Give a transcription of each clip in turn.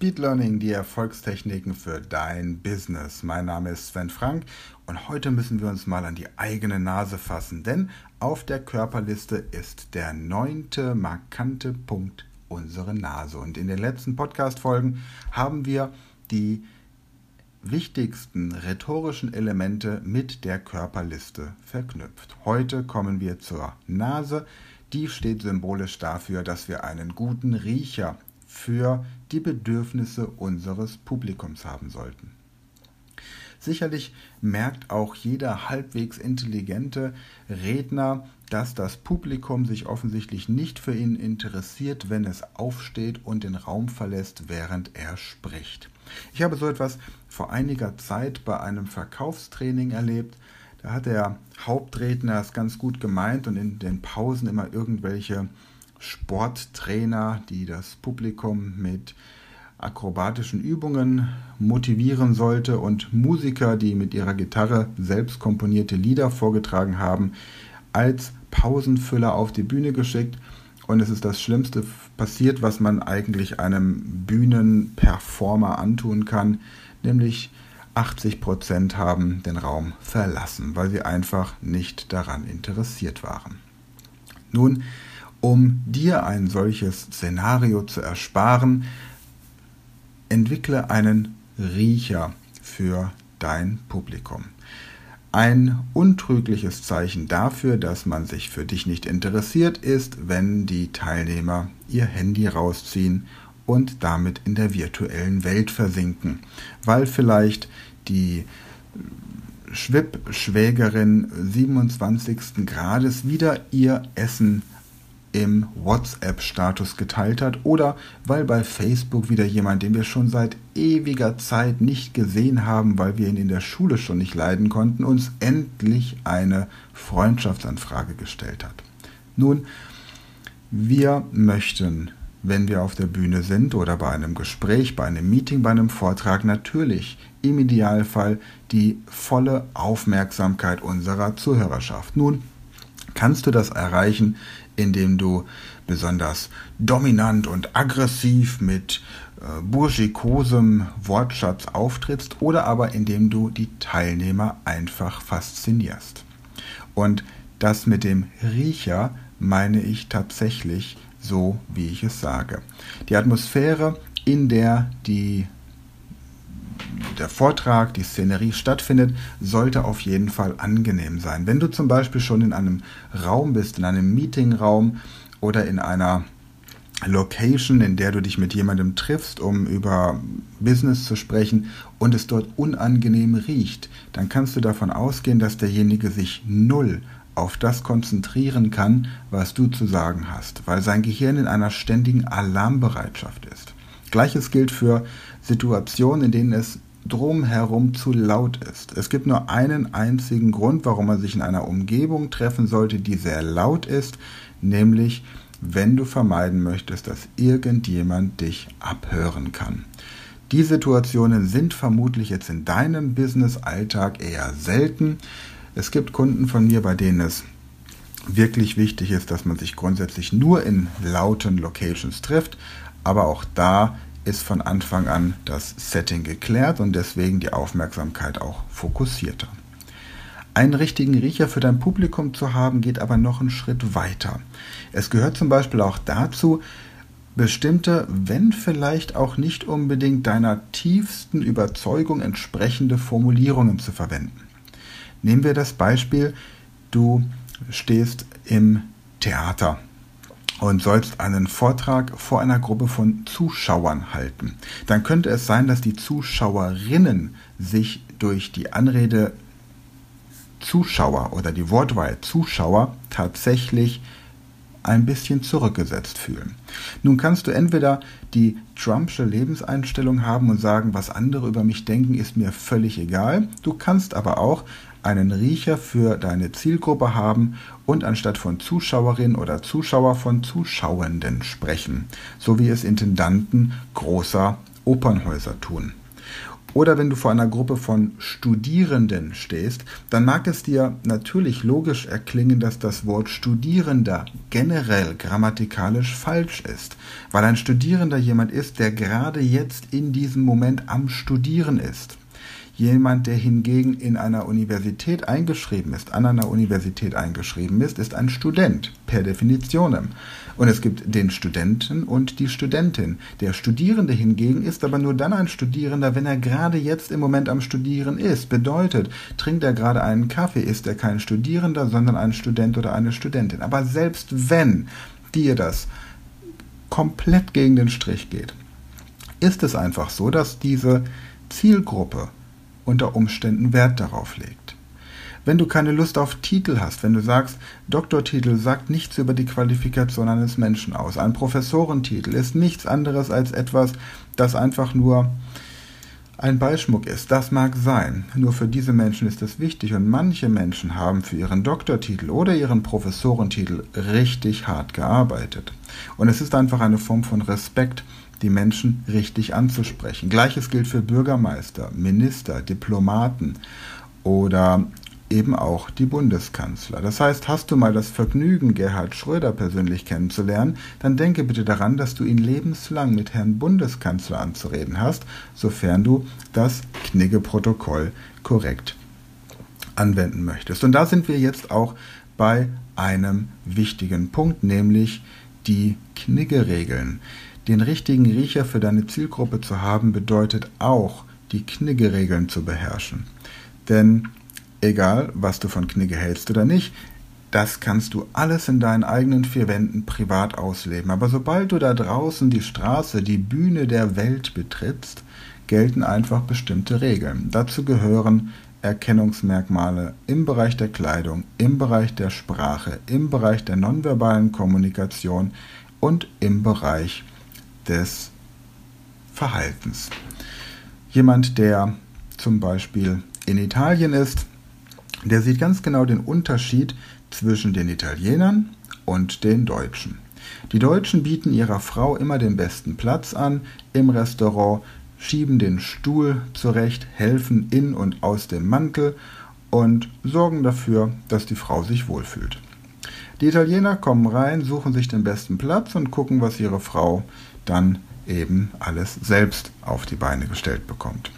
Speed Learning, die Erfolgstechniken für dein Business. Mein Name ist Sven Frank und heute müssen wir uns mal an die eigene Nase fassen, denn auf der Körperliste ist der neunte markante Punkt unsere Nase. Und in den letzten Podcast-Folgen haben wir die wichtigsten rhetorischen Elemente mit der Körperliste verknüpft. Heute kommen wir zur Nase. Die steht symbolisch dafür, dass wir einen guten Riecher für die Bedürfnisse unseres Publikums haben sollten. Sicherlich merkt auch jeder halbwegs intelligente Redner, dass das Publikum sich offensichtlich nicht für ihn interessiert, wenn es aufsteht und den Raum verlässt, während er spricht. Ich habe so etwas vor einiger Zeit bei einem Verkaufstraining erlebt. Da hat der Hauptredner es ganz gut gemeint und in den Pausen immer irgendwelche Sporttrainer, die das Publikum mit akrobatischen Übungen motivieren sollte und Musiker, die mit ihrer Gitarre selbst komponierte Lieder vorgetragen haben, als Pausenfüller auf die Bühne geschickt. Und es ist das Schlimmste passiert, was man eigentlich einem Bühnenperformer antun kann, nämlich 80 Prozent haben den Raum verlassen, weil sie einfach nicht daran interessiert waren. Nun, um dir ein solches Szenario zu ersparen, entwickle einen Riecher für dein Publikum. Ein untrügliches Zeichen dafür, dass man sich für dich nicht interessiert, ist, wenn die Teilnehmer ihr Handy rausziehen und damit in der virtuellen Welt versinken, weil vielleicht die Schwipp-Schwägerin 27. Grades wieder ihr Essen im WhatsApp-Status geteilt hat oder weil bei Facebook wieder jemand, den wir schon seit ewiger Zeit nicht gesehen haben, weil wir ihn in der Schule schon nicht leiden konnten, uns endlich eine Freundschaftsanfrage gestellt hat. Nun, wir möchten, wenn wir auf der Bühne sind oder bei einem Gespräch, bei einem Meeting, bei einem Vortrag, natürlich im Idealfall die volle Aufmerksamkeit unserer Zuhörerschaft. Nun, kannst du das erreichen, indem du besonders dominant und aggressiv mit äh, burschikosem Wortschatz auftrittst oder aber indem du die Teilnehmer einfach faszinierst. Und das mit dem Riecher meine ich tatsächlich so, wie ich es sage. Die Atmosphäre, in der die der Vortrag, die Szenerie stattfindet, sollte auf jeden Fall angenehm sein. Wenn du zum Beispiel schon in einem Raum bist, in einem Meetingraum oder in einer Location, in der du dich mit jemandem triffst, um über Business zu sprechen und es dort unangenehm riecht, dann kannst du davon ausgehen, dass derjenige sich null auf das konzentrieren kann, was du zu sagen hast, weil sein Gehirn in einer ständigen Alarmbereitschaft ist. Gleiches gilt für Situationen, in denen es drumherum zu laut ist. Es gibt nur einen einzigen Grund, warum man sich in einer Umgebung treffen sollte, die sehr laut ist, nämlich wenn du vermeiden möchtest, dass irgendjemand dich abhören kann. Die Situationen sind vermutlich jetzt in deinem Business-Alltag eher selten. Es gibt Kunden von mir, bei denen es wirklich wichtig ist, dass man sich grundsätzlich nur in lauten Locations trifft, aber auch da ist von Anfang an das Setting geklärt und deswegen die Aufmerksamkeit auch fokussierter. Einen richtigen Riecher für dein Publikum zu haben, geht aber noch einen Schritt weiter. Es gehört zum Beispiel auch dazu, bestimmte, wenn vielleicht auch nicht unbedingt deiner tiefsten Überzeugung entsprechende Formulierungen zu verwenden. Nehmen wir das Beispiel, du stehst im Theater und sollst einen Vortrag vor einer Gruppe von Zuschauern halten, dann könnte es sein, dass die Zuschauerinnen sich durch die Anrede Zuschauer oder die Wortwahl Zuschauer tatsächlich ein bisschen zurückgesetzt fühlen. Nun kannst du entweder die Trumpsche Lebenseinstellung haben und sagen, was andere über mich denken, ist mir völlig egal. Du kannst aber auch einen Riecher für deine Zielgruppe haben und anstatt von Zuschauerin oder Zuschauer von Zuschauenden sprechen, so wie es Intendanten großer Opernhäuser tun. Oder wenn du vor einer Gruppe von Studierenden stehst, dann mag es dir natürlich logisch erklingen, dass das Wort Studierender generell grammatikalisch falsch ist, weil ein Studierender jemand ist, der gerade jetzt in diesem Moment am Studieren ist. Jemand, der hingegen in einer Universität eingeschrieben ist, an einer Universität eingeschrieben ist, ist ein Student per Definition. Und es gibt den Studenten und die Studentin. Der Studierende hingegen ist aber nur dann ein Studierender, wenn er gerade jetzt im Moment am Studieren ist. Bedeutet, trinkt er gerade einen Kaffee, ist er kein Studierender, sondern ein Student oder eine Studentin. Aber selbst wenn dir das komplett gegen den Strich geht, ist es einfach so, dass diese Zielgruppe unter Umständen Wert darauf legt. Wenn du keine Lust auf Titel hast, wenn du sagst, Doktortitel sagt nichts über die Qualifikation eines Menschen aus, ein Professorentitel ist nichts anderes als etwas, das einfach nur ein Beischmuck ist. Das mag sein, nur für diese Menschen ist es wichtig und manche Menschen haben für ihren Doktortitel oder ihren Professorentitel richtig hart gearbeitet. Und es ist einfach eine Form von Respekt, die Menschen richtig anzusprechen. Gleiches gilt für Bürgermeister, Minister, Diplomaten oder eben auch die Bundeskanzler. Das heißt, hast du mal das Vergnügen, Gerhard Schröder persönlich kennenzulernen, dann denke bitte daran, dass du ihn lebenslang mit Herrn Bundeskanzler anzureden hast, sofern du das Knigge-Protokoll korrekt anwenden möchtest. Und da sind wir jetzt auch bei einem wichtigen Punkt, nämlich die Knigge-Regeln. Den richtigen Riecher für deine Zielgruppe zu haben, bedeutet auch, die Knigge-Regeln zu beherrschen. Denn egal, was du von Knigge hältst oder nicht, das kannst du alles in deinen eigenen vier Wänden privat ausleben. Aber sobald du da draußen die Straße, die Bühne der Welt betrittst, gelten einfach bestimmte Regeln. Dazu gehören Erkennungsmerkmale im Bereich der Kleidung, im Bereich der Sprache, im Bereich der nonverbalen Kommunikation und im Bereich des Verhaltens. Jemand, der zum Beispiel in Italien ist, der sieht ganz genau den Unterschied zwischen den Italienern und den Deutschen. Die Deutschen bieten ihrer Frau immer den besten Platz an im Restaurant, schieben den Stuhl zurecht, helfen in und aus dem Mantel und sorgen dafür, dass die Frau sich wohlfühlt. Die Italiener kommen rein, suchen sich den besten Platz und gucken, was ihre Frau dann eben alles selbst auf die Beine gestellt bekommt.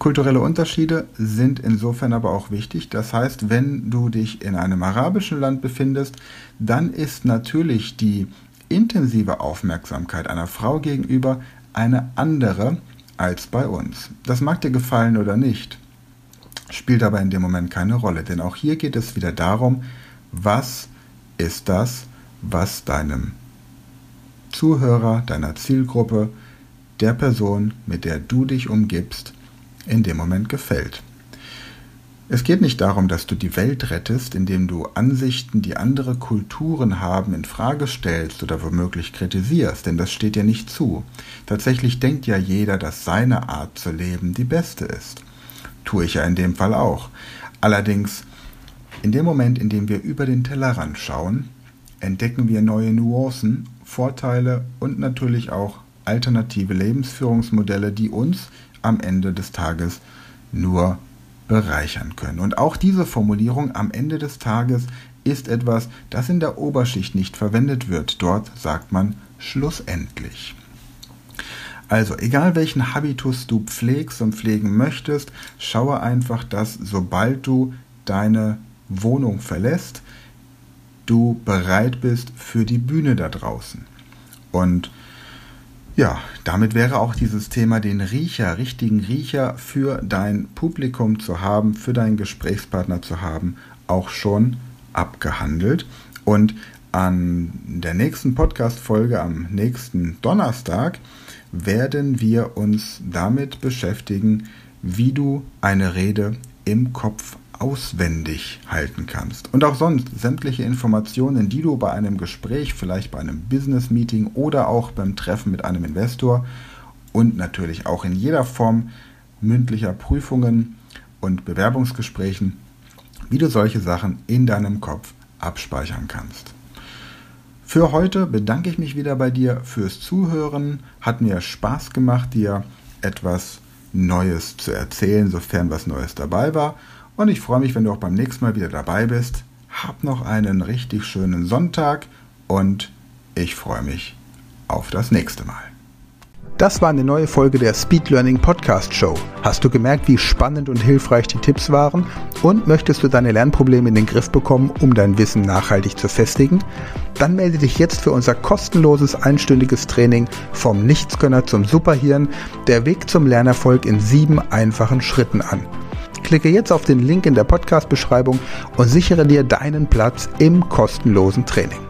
Kulturelle Unterschiede sind insofern aber auch wichtig. Das heißt, wenn du dich in einem arabischen Land befindest, dann ist natürlich die intensive Aufmerksamkeit einer Frau gegenüber eine andere als bei uns. Das mag dir gefallen oder nicht, spielt aber in dem Moment keine Rolle, denn auch hier geht es wieder darum, was ist das, was deinem Zuhörer, deiner Zielgruppe, der Person, mit der du dich umgibst, in dem Moment gefällt. Es geht nicht darum, dass du die Welt rettest, indem du Ansichten, die andere Kulturen haben, in Frage stellst oder womöglich kritisierst, denn das steht dir nicht zu. Tatsächlich denkt ja jeder, dass seine Art zu leben die beste ist. Tue ich ja in dem Fall auch. Allerdings, in dem Moment, in dem wir über den Tellerrand schauen, entdecken wir neue Nuancen Vorteile und natürlich auch alternative Lebensführungsmodelle, die uns am Ende des Tages nur bereichern können. Und auch diese Formulierung am Ende des Tages ist etwas, das in der Oberschicht nicht verwendet wird. Dort sagt man schlussendlich. Also, egal welchen Habitus du pflegst und pflegen möchtest, schaue einfach, dass sobald du deine Wohnung verlässt, du bereit bist für die Bühne da draußen. Und ja, damit wäre auch dieses Thema, den Riecher, richtigen Riecher für dein Publikum zu haben, für deinen Gesprächspartner zu haben, auch schon abgehandelt. Und an der nächsten Podcast-Folge am nächsten Donnerstag werden wir uns damit beschäftigen, wie du eine Rede im Kopf auswendig halten kannst. Und auch sonst sämtliche Informationen, die du bei einem Gespräch, vielleicht bei einem Business-Meeting oder auch beim Treffen mit einem Investor und natürlich auch in jeder Form mündlicher Prüfungen und Bewerbungsgesprächen, wie du solche Sachen in deinem Kopf abspeichern kannst. Für heute bedanke ich mich wieder bei dir fürs Zuhören. Hat mir Spaß gemacht, dir etwas Neues zu erzählen, sofern was Neues dabei war. Und ich freue mich, wenn du auch beim nächsten Mal wieder dabei bist. Hab noch einen richtig schönen Sonntag und ich freue mich auf das nächste Mal. Das war eine neue Folge der Speed Learning Podcast Show. Hast du gemerkt, wie spannend und hilfreich die Tipps waren? Und möchtest du deine Lernprobleme in den Griff bekommen, um dein Wissen nachhaltig zu festigen? Dann melde dich jetzt für unser kostenloses einstündiges Training vom Nichtsgönner zum Superhirn, der Weg zum Lernerfolg in sieben einfachen Schritten an. Klicke jetzt auf den Link in der Podcast-Beschreibung und sichere dir deinen Platz im kostenlosen Training.